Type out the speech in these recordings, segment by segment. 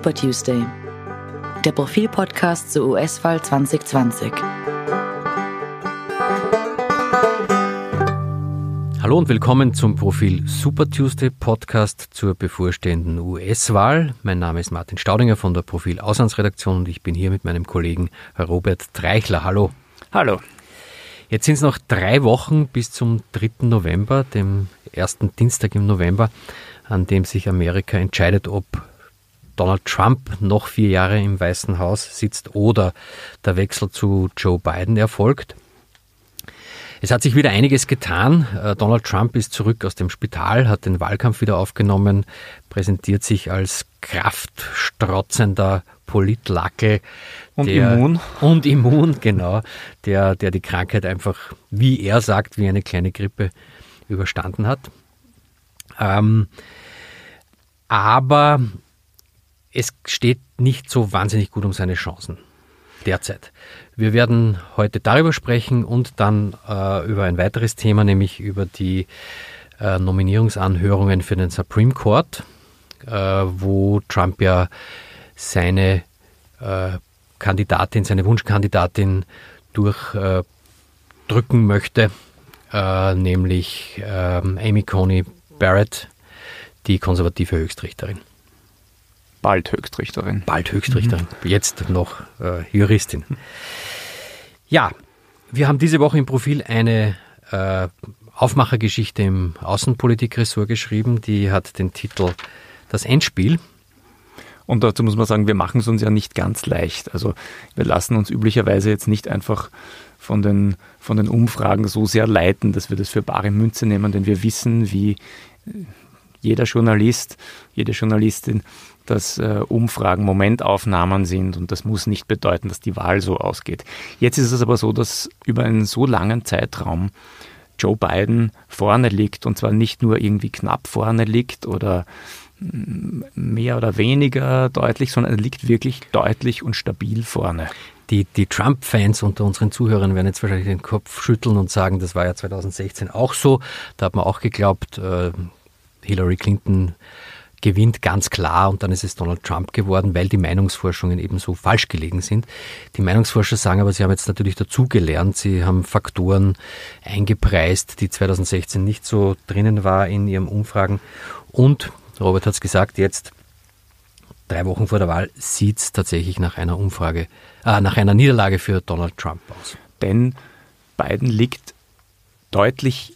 Super Tuesday, der Profil-Podcast zur US-Wahl 2020. Hallo und willkommen zum Profil Super Tuesday Podcast zur bevorstehenden US-Wahl. Mein Name ist Martin Staudinger von der Profil Auslandsredaktion und ich bin hier mit meinem Kollegen Robert Treichler. Hallo. Hallo. Jetzt sind es noch drei Wochen bis zum 3. November, dem ersten Dienstag im November, an dem sich Amerika entscheidet, ob Donald Trump noch vier Jahre im Weißen Haus sitzt oder der Wechsel zu Joe Biden erfolgt. Es hat sich wieder einiges getan. Äh, Donald Trump ist zurück aus dem Spital, hat den Wahlkampf wieder aufgenommen, präsentiert sich als kraftstrotzender Politlackel. Und der, immun. Und immun, genau. Der, der die Krankheit einfach, wie er sagt, wie eine kleine Grippe überstanden hat. Ähm, aber es steht nicht so wahnsinnig gut um seine Chancen derzeit. Wir werden heute darüber sprechen und dann äh, über ein weiteres Thema, nämlich über die äh, Nominierungsanhörungen für den Supreme Court, äh, wo Trump ja seine äh, Kandidatin, seine Wunschkandidatin durchdrücken möchte, äh, nämlich ähm, Amy Coney Barrett, die konservative Höchstrichterin. Bald Höchstrichterin. Bald Höchstrichterin. Mhm. Jetzt noch äh, Juristin. Ja, wir haben diese Woche im Profil eine äh, Aufmachergeschichte im Außenpolitikressort geschrieben. Die hat den Titel Das Endspiel. Und dazu muss man sagen, wir machen es uns ja nicht ganz leicht. Also wir lassen uns üblicherweise jetzt nicht einfach von den, von den Umfragen so sehr leiten, dass wir das für bare Münze nehmen, denn wir wissen, wie jeder Journalist, jede Journalistin dass äh, Umfragen Momentaufnahmen sind und das muss nicht bedeuten, dass die Wahl so ausgeht. Jetzt ist es aber so, dass über einen so langen Zeitraum Joe Biden vorne liegt und zwar nicht nur irgendwie knapp vorne liegt oder mm, mehr oder weniger deutlich, sondern er liegt wirklich deutlich und stabil vorne. Die, die Trump-Fans unter unseren Zuhörern werden jetzt wahrscheinlich den Kopf schütteln und sagen, das war ja 2016 auch so. Da hat man auch geglaubt, äh, Hillary Clinton gewinnt ganz klar und dann ist es Donald Trump geworden, weil die Meinungsforschungen eben so falsch gelegen sind. Die Meinungsforscher sagen aber, sie haben jetzt natürlich dazugelernt, sie haben Faktoren eingepreist, die 2016 nicht so drinnen war in ihren Umfragen und Robert hat es gesagt, jetzt drei Wochen vor der Wahl sieht es tatsächlich nach einer Umfrage, äh, nach einer Niederlage für Donald Trump aus. Denn Biden liegt deutlich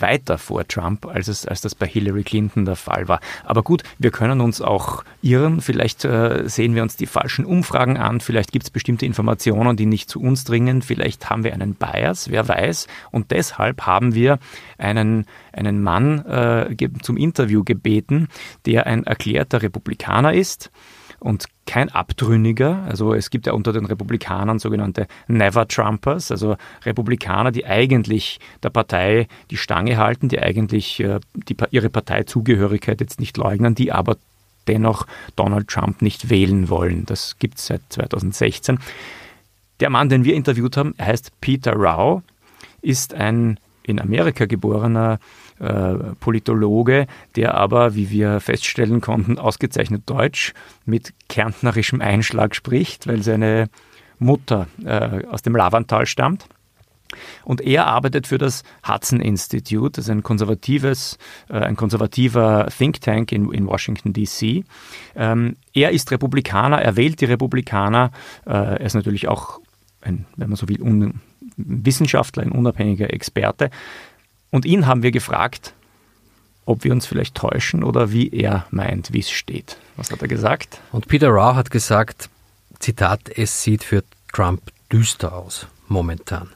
weiter vor Trump, als, es, als das bei Hillary Clinton der Fall war. Aber gut, wir können uns auch irren. Vielleicht äh, sehen wir uns die falschen Umfragen an. Vielleicht gibt es bestimmte Informationen, die nicht zu uns dringen. Vielleicht haben wir einen Bias, wer weiß. Und deshalb haben wir einen, einen Mann äh, zum Interview gebeten, der ein erklärter Republikaner ist und kein Abtrünniger. Also es gibt ja unter den Republikanern sogenannte Never Trumpers, also Republikaner, die eigentlich der Partei die Stange halten, die eigentlich äh, die, ihre Parteizugehörigkeit jetzt nicht leugnen, die aber dennoch Donald Trump nicht wählen wollen. Das gibt es seit 2016. Der Mann, den wir interviewt haben, heißt Peter Rao, ist ein in Amerika geborener Politologe, der aber, wie wir feststellen konnten, ausgezeichnet Deutsch mit kärntnerischem Einschlag spricht, weil seine Mutter äh, aus dem Lavantal stammt. Und er arbeitet für das Hudson Institute, das ist ein konservatives, äh, ein konservativer Think Tank in, in Washington DC. Ähm, er ist Republikaner, er wählt die Republikaner. Äh, er ist natürlich auch ein, wenn man so will, un Wissenschaftler, ein unabhängiger Experte. Und ihn haben wir gefragt, ob wir uns vielleicht täuschen oder wie er meint, wie es steht. Was hat er gesagt? Und Peter Rao hat gesagt, Zitat, es sieht für Trump düster aus, momentan.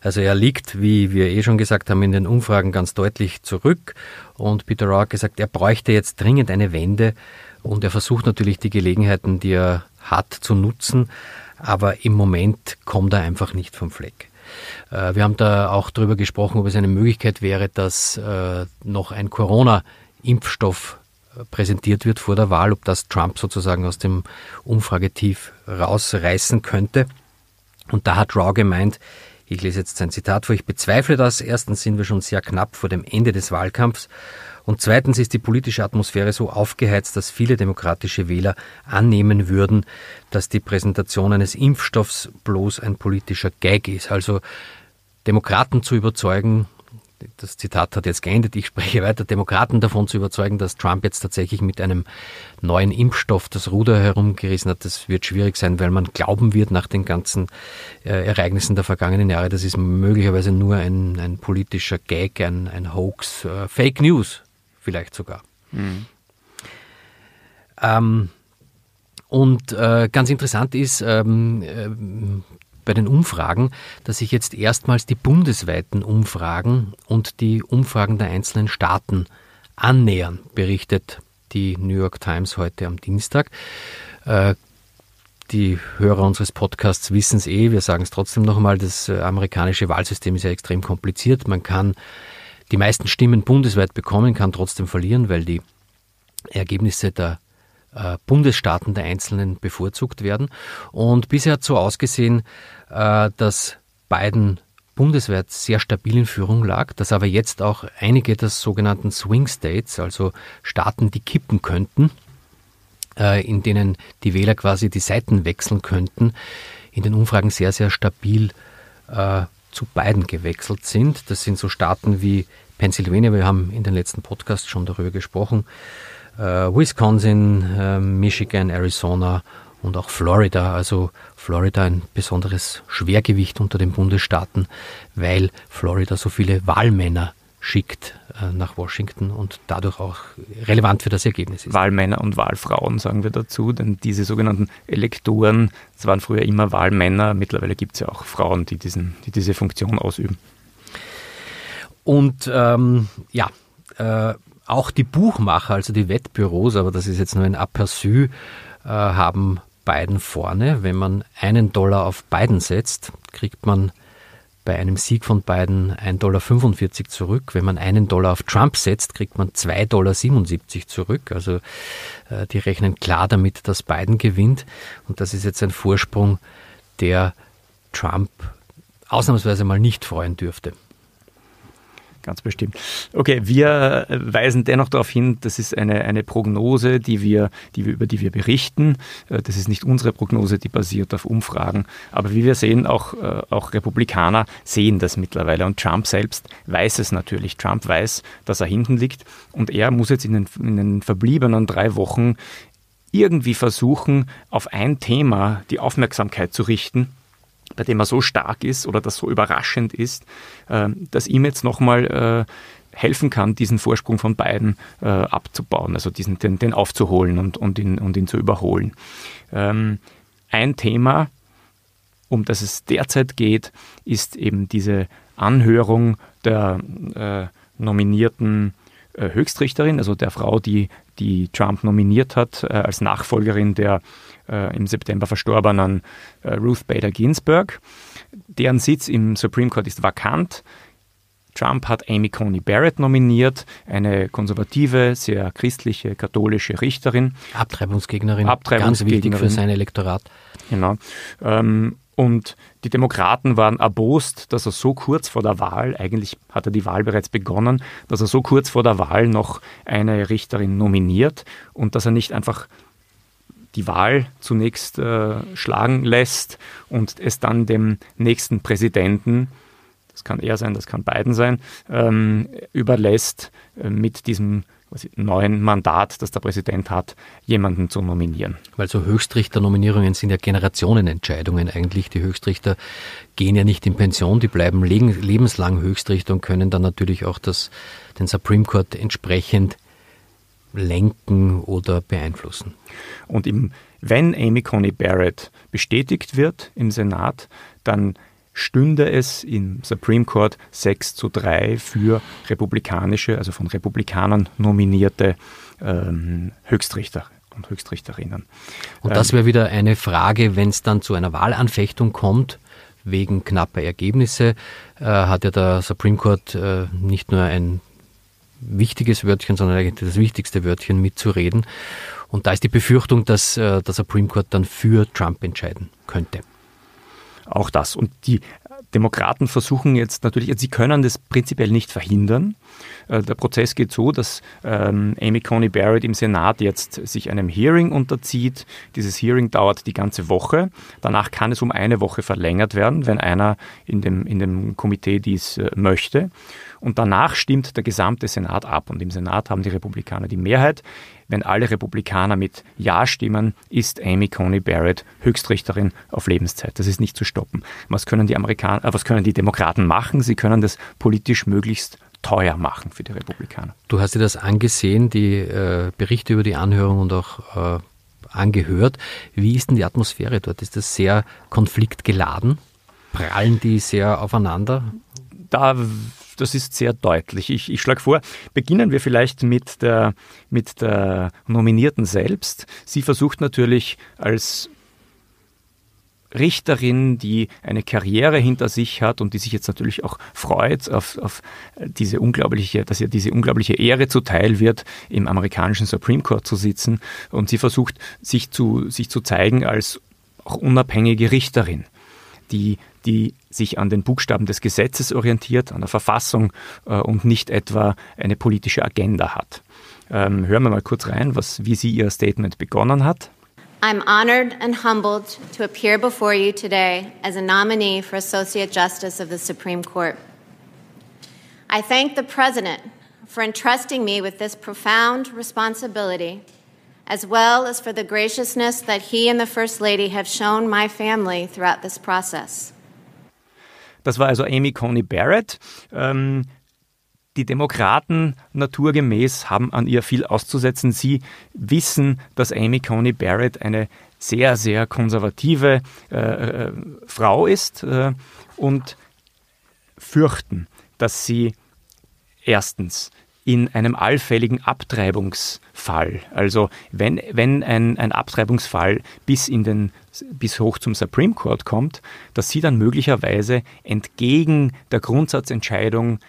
Also er liegt, wie wir eh schon gesagt haben, in den Umfragen ganz deutlich zurück. Und Peter Rao hat gesagt, er bräuchte jetzt dringend eine Wende. Und er versucht natürlich die Gelegenheiten, die er hat, zu nutzen. Aber im Moment kommt er einfach nicht vom Fleck. Äh, wir haben da auch darüber gesprochen, ob es eine Möglichkeit wäre, dass äh, noch ein Corona-Impfstoff äh, präsentiert wird vor der Wahl, ob das Trump sozusagen aus dem Umfragetief rausreißen könnte. Und da hat Rao gemeint, Ich lese jetzt sein Zitat vor. Ich bezweifle das. Erstens sind wir schon sehr knapp vor dem Ende des Wahlkampfs. Und zweitens ist die politische Atmosphäre so aufgeheizt, dass viele demokratische Wähler annehmen würden, dass die Präsentation eines Impfstoffs bloß ein politischer Gag ist. Also Demokraten zu überzeugen, das Zitat hat jetzt geendet, ich spreche weiter, Demokraten davon zu überzeugen, dass Trump jetzt tatsächlich mit einem neuen Impfstoff das Ruder herumgerissen hat, das wird schwierig sein, weil man glauben wird nach den ganzen äh, Ereignissen der vergangenen Jahre, das ist möglicherweise nur ein, ein politischer Gag, ein, ein Hoax, äh, Fake News vielleicht sogar. Mhm. Ähm, und äh, ganz interessant ist, ähm, äh, bei den Umfragen, dass sich jetzt erstmals die bundesweiten Umfragen und die Umfragen der einzelnen Staaten annähern, berichtet die New York Times heute am Dienstag. Äh, die Hörer unseres Podcasts wissen es eh, wir sagen es trotzdem nochmal, das äh, amerikanische Wahlsystem ist ja extrem kompliziert. Man kann die meisten Stimmen bundesweit bekommen, kann trotzdem verlieren, weil die Ergebnisse der äh, Bundesstaaten der Einzelnen bevorzugt werden. Und bisher hat so ausgesehen, äh, dass Biden bundesweit sehr stabil in Führung lag, dass aber jetzt auch einige der sogenannten Swing States, also Staaten, die kippen könnten, äh, in denen die Wähler quasi die Seiten wechseln könnten, in den Umfragen sehr, sehr stabil zu Biden gewechselt sind. Das sind so Staaten wie Pennsylvania, wir haben in den letzten Podcasts schon darüber gesprochen, äh, Wisconsin, äh, Michigan, Arizona und auch Florida. Also Florida ein besonderes Schwergewicht unter den Bundesstaaten, weil Florida so viele Wahlmänner schickt äh, nach Washington und dadurch auch relevant für das Ergebnis ist. Wahlmänner und Wahlfrauen sagen wir dazu, denn diese sogenannten Elektoren, das waren früher immer Wahlmänner, mittlerweile gibt es ja auch Frauen, die, diesen, die diese Funktion ausüben. Und ähm, ja, äh, auch die Buchmacher, also die Wettbüros, aber das ist jetzt nur ein Aperçu, äh, haben Biden vorne. Wenn man einen Dollar auf Biden setzt, kriegt man bei einem Sieg von Biden 1,45 Dollar zurück. Wenn man einen Dollar auf Trump setzt, kriegt man 2,77 Dollar zurück. Also äh, die rechnen klar damit, dass Biden gewinnt. Und das ist jetzt ein Vorsprung, der Trump ausnahmsweise mal nicht freuen dürfte. Ganz bestimmt. Okay, wir weisen dennoch darauf hin, das ist eine, eine Prognose, die wir, die wir, über die wir berichten. Äh, das ist nicht unsere Prognose, die basiert auf Umfragen. Aber wie wir sehen, auch, äh, auch Republikaner sehen das mittlerweile. Und Trump selbst weiß es natürlich. Trump weiß, dass er hinten liegt. Und er muss jetzt in den, in den verbliebenen drei Wochen irgendwie versuchen, auf ein Thema die Aufmerksamkeit zu richten bei dem er so stark ist oder das so überraschend ist, äh, dass ihm jetzt nochmal äh, helfen kann, diesen Vorsprung von beiden äh, abzubauen, also diesen, den, den aufzuholen und, und, ihn, und ihn zu überholen. Ähm, ein Thema, um das es derzeit geht, ist eben diese Anhörung der äh, nominierten Höchstrichterin, also der Frau, die, die Trump nominiert hat äh, als Nachfolgerin der äh, im September verstorbenen äh, Ruth Bader Ginsburg. Deren Sitz im Supreme Court ist vakant. Trump hat Amy Coney Barrett nominiert, eine konservative, sehr christliche, katholische Richterin. Abtreibungsgegnerin, Abtreibungsgegnerin. ganz wichtig für sein Elektorat. Genau. Ähm, und die Demokraten waren erbost, dass er so kurz vor der Wahl, eigentlich hat er die Wahl bereits begonnen, dass er so kurz vor der Wahl noch eine Richterin nominiert und dass er nicht einfach die Wahl zunächst äh, schlagen lässt und es dann dem nächsten Präsidenten, das kann er sein, das kann Biden sein, ähm, überlässt, äh, mit diesem neuen Mandat, das der Präsident hat, jemanden zu nominieren. Weil so Höchstrichter-Nominierungen sind ja Generationenentscheidungen eigentlich. Die Höchstrichter gehen ja nicht in Pension, die bleiben lebenslang Höchstrichter und können dann natürlich auch das, den Supreme Court entsprechend lenken oder beeinflussen. Und im, wenn Amy Coney Barrett bestätigt wird im Senat, dann stünde es im Supreme Court 6 zu 3 für republikanische, also von Republikanern nominierte ähm, Höchstrichter und Höchstrichterinnen. Und das wäre wieder eine Frage, wenn es dann zu einer Wahlanfechtung kommt, wegen knapper Ergebnisse, äh, hat ja der Supreme Court äh, nicht nur ein wichtiges Wörtchen, sondern eigentlich das wichtigste Wörtchen mitzureden. Und da ist die Befürchtung, dass äh, der Supreme Court dann für Trump entscheiden könnte. Auch das. Und die Demokraten versuchen jetzt natürlich, sie können das prinzipiell nicht verhindern. Äh, der Prozess geht so, dass ähm, Amy Coney Barrett im Senat jetzt sich einem Hearing unterzieht. Dieses Hearing dauert die ganze Woche. Danach kann es um eine Woche verlängert werden, wenn einer in dem, in dem Komitee dies äh, möchte. Und danach stimmt der gesamte Senat ab. Und im Senat haben die Republikaner die Mehrheit. Wenn alle Republikaner mit Ja stimmen, ist Amy Coney Barrett Höchstrichterin auf Lebenszeit. Das ist nicht zu stoppen. Was können die Amerikaner, äh, was können die Demokraten machen? Sie können das politisch möglichst teuer machen für die Republikaner. Du hast dir das angesehen, die äh, Berichte über die Anhörung und auch äh, angehört. Wie ist denn die Atmosphäre dort? Ist das sehr konfliktgeladen? Prallen die sehr aufeinander? Da das ist sehr deutlich. Ich, ich schlage vor, beginnen wir vielleicht mit der, mit der Nominierten selbst. Sie versucht natürlich als Richterin, die eine Karriere hinter sich hat und die sich jetzt natürlich auch freut auf, auf diese unglaubliche, dass ihr diese unglaubliche Ehre zuteil wird, im amerikanischen Supreme Court zu sitzen. Und sie versucht, sich zu, sich zu zeigen als auch unabhängige Richterin, die, die sich an den Buchstaben des Gesetzes orientiert, an der Verfassung äh, und nicht etwa eine politische Agenda hat. Ähm, hören wir mal kurz rein, was, wie sie ihr Statement begonnen hat. I'm honored and humbled to appear before you today as a nominee for Associate Justice of the Supreme Court. I thank the President for entrusting me with this profound responsibility, as well as for the graciousness that he and the First Lady have shown my family throughout this process. Das war also Amy Coney Barrett. Ähm, die Demokraten naturgemäß haben an ihr viel auszusetzen. Sie wissen, dass Amy Coney Barrett eine sehr, sehr konservative äh, äh, Frau ist äh, und fürchten, dass sie erstens in einem allfälligen Abtreibungsfall, also wenn, wenn ein, ein Abtreibungsfall bis, in den, bis hoch zum Supreme Court kommt, dass sie dann möglicherweise entgegen der Grundsatzentscheidung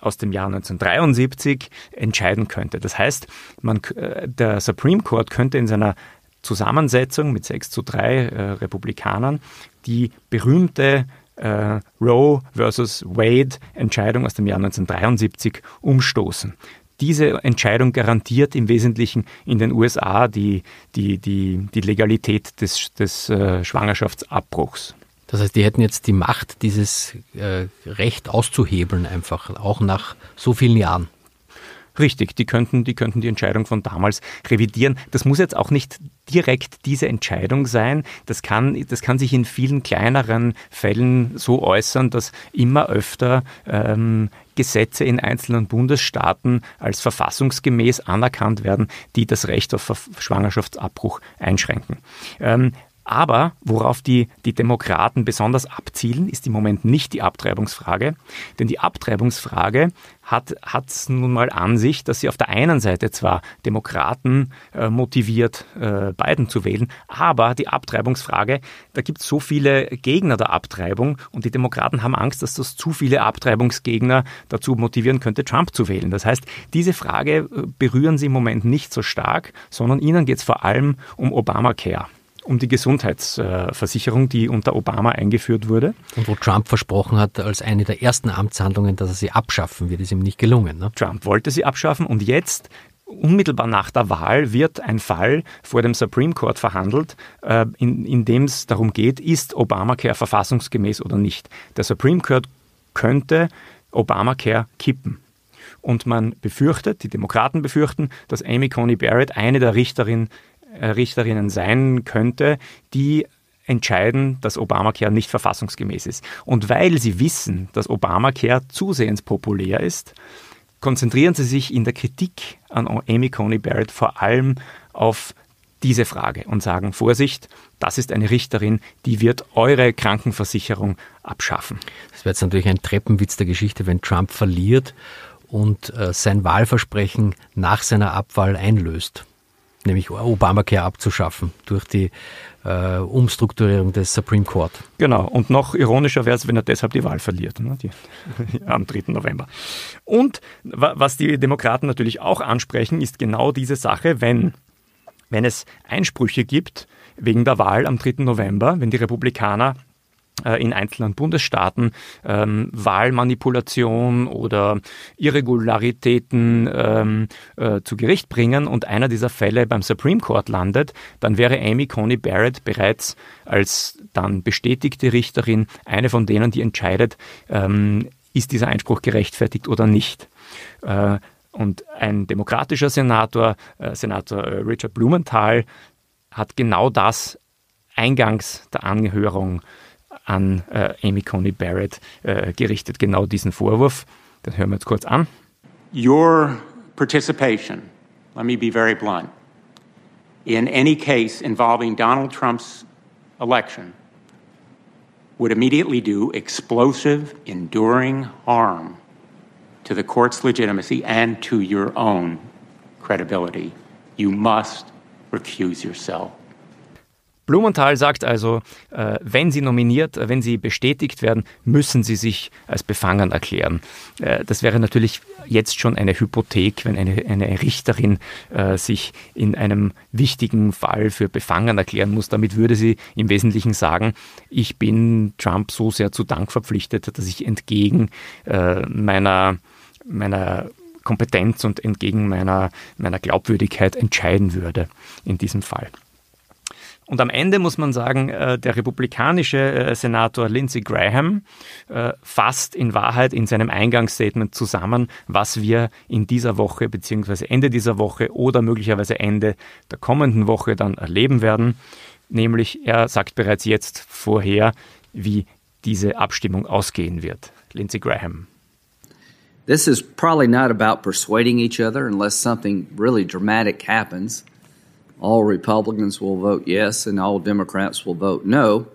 aus dem Jahr 1973 entscheiden könnte. Das heißt, man, äh, der Supreme Court könnte in seiner Zusammensetzung mit 6 zu 3 äh, Republikanern die berühmte äh, Roe versus Wade Entscheidung aus dem Jahr 1973 umstoßen. Diese Entscheidung garantiert im Wesentlichen in den USA die, die, die, die Legalität des, des äh, Schwangerschaftsabbruchs. Das heißt, die hätten jetzt die Macht, dieses äh, Recht auszuhebeln, einfach, auch nach so vielen Jahren. Richtig, die könnten, die könnten die Entscheidung von damals revidieren. Das muss jetzt auch nicht direkt diese Entscheidung sein. Das kann, das kann sich in vielen kleineren Fällen so äußern, dass immer öfter ähm, Gesetze in einzelnen Bundesstaaten als verfassungsgemäß anerkannt werden, die das Recht auf Schwangerschaftsabbruch einschränken. Ähm, aber worauf die, die Demokraten besonders abzielen, ist im Moment nicht die Abtreibungsfrage. Denn die Abtreibungsfrage hat es nun mal an sich, dass sie auf der einen Seite zwar Demokraten äh, motiviert, äh, Biden zu wählen, aber die Abtreibungsfrage, da gibt es so viele Gegner der Abtreibung und die Demokraten haben Angst, dass das zu viele Abtreibungsgegner dazu motivieren könnte, Trump zu wählen. Das heißt, diese Frage äh, berühren sie im Moment nicht so stark, sondern ihnen geht es vor allem um Obamacare um die Gesundheitsversicherung, die unter Obama eingeführt wurde. Und wo Trump versprochen hat, als eine der ersten Amtshandlungen, dass er sie abschaffen wird, ist ihm nicht gelungen. Ne? Trump wollte sie abschaffen und jetzt Unmittelbar nach der Wahl wird ein Fall vor dem Supreme Court verhandelt, äh, in, in dem es darum geht, ist Obamacare verfassungsgemäß oder nicht. Der Supreme Court könnte Obamacare kippen. Und man befürchtet, die Demokraten befürchten, dass Amy Coney Barrett eine der Richterinnen Richterinnen sein könnte, die entscheiden, dass Obamacare nicht verfassungsgemäß ist. Und weil sie wissen, dass Obamacare zusehends populär ist, konzentrieren sie sich in der Kritik an Amy Coney Barrett vor allem auf diese Frage und sagen, Vorsicht, das ist eine Richterin, die wird eure Krankenversicherung abschaffen. Das wäre jetzt natürlich ein Treppenwitz der Geschichte, wenn Trump verliert und äh, sein Wahlversprechen nach seiner Abwahl einlöst nämlich Obamacare abzuschaffen durch die äh, Umstrukturierung des Supreme Court. Genau, und noch ironischer wäre es, wenn er deshalb die Wahl verliert, ne, die, am 3. November. Und was die Demokraten natürlich auch ansprechen, ist genau diese Sache, wenn, wenn es Einsprüche gibt wegen der Wahl am 3. November, wenn die Republikaner in einzelnen Bundesstaaten ähm, Wahlmanipulation oder Irregularitäten ähm, äh, zu Gericht bringen und einer dieser Fälle beim Supreme Court landet, dann wäre Amy Coney Barrett bereits als dann bestätigte Richterin eine von denen, die entscheidet, ähm, ist dieser Einspruch gerechtfertigt oder nicht. Äh, und ein demokratischer Senator, äh, Senator äh, Richard Blumenthal, hat genau das eingangs der Anhörung an äh, Amy Coney Barrett äh, gerichtet, genau diesen Vorwurf. Hören wir jetzt kurz an. Your participation, let me be very blunt, in any case involving Donald Trump's election would immediately do explosive, enduring harm to the court's legitimacy and to your own credibility. You must recuse yourself. Blumenthal sagt also, äh, wenn Sie nominiert, äh, wenn Sie bestätigt werden, müssen Sie sich als befangen erklären. Äh, das wäre natürlich jetzt schon eine Hypothek, wenn eine, eine Richterin sich in einem wichtigen Fall für befangen erklären muss. Damit würde sie im Wesentlichen sagen, ich bin Trump so sehr zu Dank verpflichtet, dass ich entgegen meiner, meiner Kompetenz und entgegen meiner, meiner Glaubwürdigkeit entscheiden würde in diesem Fall. Und am Ende muss man sagen, äh, der republikanische äh, Senator Lindsey Graham äh, fasst in Wahrheit in seinem Eingangsstatement zusammen, was wir in dieser Woche bzw. Ende dieser Woche oder möglicherweise Ende der kommenden Woche dann erleben werden. Nämlich er sagt bereits jetzt vorher, wie diese Abstimmung ausgehen wird. Lindsey Graham. This is probably not about persuading each other unless something really dramatic happens. All Republicans will vote yes and all Democrats will vote no.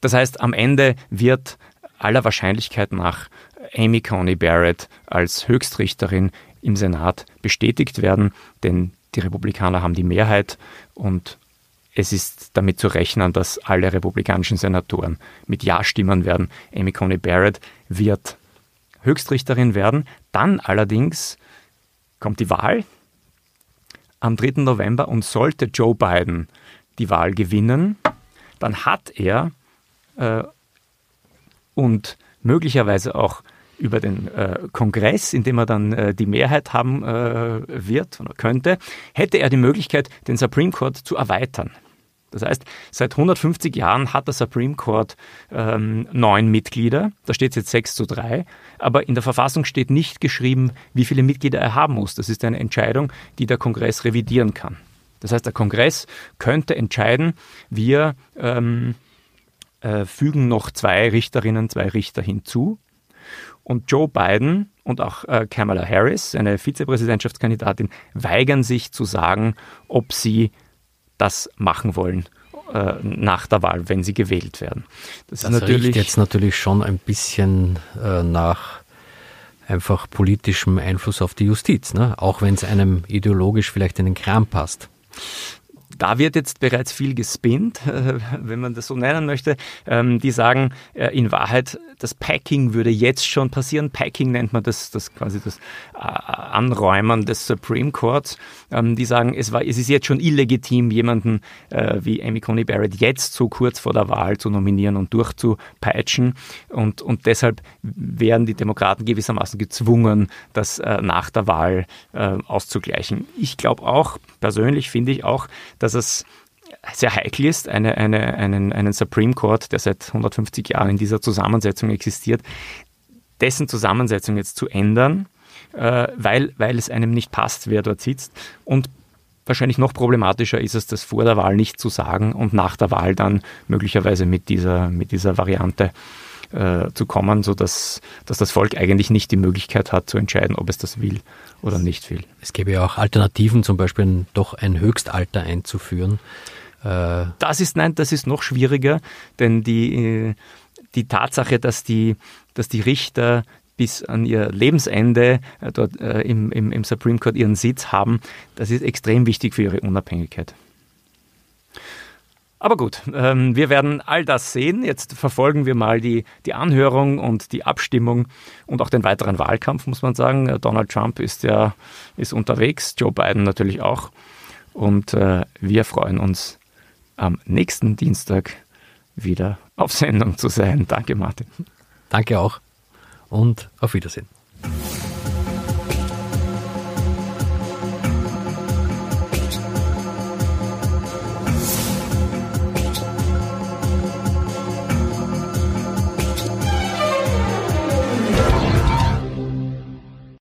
Das heißt, am Ende wird aller Wahrscheinlichkeit nach Amy Coney Barrett als Höchstrichterin im Senat bestätigt werden, denn die Republikaner haben die Mehrheit und es ist damit zu rechnen, dass alle republikanischen Senatoren mit Ja stimmen werden. Amy Coney Barrett wird Höchstrichterin werden. Dann allerdings kommt die Wahl, am 3. November und sollte Joe Biden die Wahl gewinnen, dann hat er äh, und möglicherweise auch über den äh, Kongress, in dem er dann äh, die Mehrheit haben äh, wird oder könnte, hätte er die Möglichkeit, den Supreme Court zu erweitern. Das heißt, seit 150 Jahren hat der Supreme Court ähm, neun Mitglieder, da steht es jetzt 6 zu 3, aber in der Verfassung steht nicht geschrieben, wie viele Mitglieder er haben muss. Das ist eine Entscheidung, die der Kongress revidieren kann. Das heißt, der Kongress könnte entscheiden, wir ähm, äh, fügen noch zwei Richterinnen, zwei Richter hinzu. Und Joe Biden und auch äh, Kamala Harris, eine Vizepräsidentschaftskandidatin, weigern sich zu sagen, ob sie das machen wollen äh, nach der Wahl, wenn sie gewählt werden. Das, das ist natürlich jetzt natürlich schon ein bisschen äh, nach einfach politischem Einfluss auf die Justiz, ne? auch wenn es einem ideologisch vielleicht in den Kram passt. Da wird jetzt bereits viel gespinnt, äh, wenn man das so nennen möchte. Ähm, die sagen, äh, in Wahrheit, das Packing würde jetzt schon passieren. Packing nennt man das, das quasi das äh, Anräumen des Supreme Courts. Ähm, die sagen, es, war, es ist jetzt schon illegitim, jemanden wie Amy Coney Barrett jetzt so kurz vor der Wahl zu nominieren und durchzupeitschen. Und, und deshalb wären die Demokraten gewissermaßen gezwungen, das nach der Wahl auszugleichen. Ich glaube auch, persönlich finde ich auch, dass es sehr heikel ist, eine, eine, einen, einen Supreme Court, der seit 150 Jahren in dieser Zusammensetzung existiert, dessen Zusammensetzung jetzt zu ändern, äh, weil, weil es einem nicht passt, wer dort sitzt. Und wahrscheinlich noch problematischer ist es, das vor der Wahl nicht zu sagen und nach der Wahl dann möglicherweise mit dieser, mit dieser Variante äh, zu kommen, sodass dass das Volk eigentlich nicht die Möglichkeit hat zu entscheiden, ob es das will oder nicht will. Es gäbe ja auch Alternativen, zum Beispiel doch ein Höchstalter einzuführen. Äh das ist nein, das ist noch schwieriger, denn die, äh, die Tatsache, dass die, dass die Richter bis an ihr Lebensende äh, dort äh, im, im, im Supreme Court ihren Sitz haben, das ist extrem wichtig für ihre Unabhängigkeit. Aber gut, ähm, wir werden all das sehen. Jetzt verfolgen wir mal die, die Anhörung und die Abstimmung und auch den weiteren Wahlkampf, muss man sagen. Äh, Donald Trump ist ja ist unterwegs, Joe Biden natürlich auch. Und äh, wir freuen uns am nächsten Dienstag wieder auf Sendung zu sein. Danke, Martin. Danke auch und auf Wiedersehen.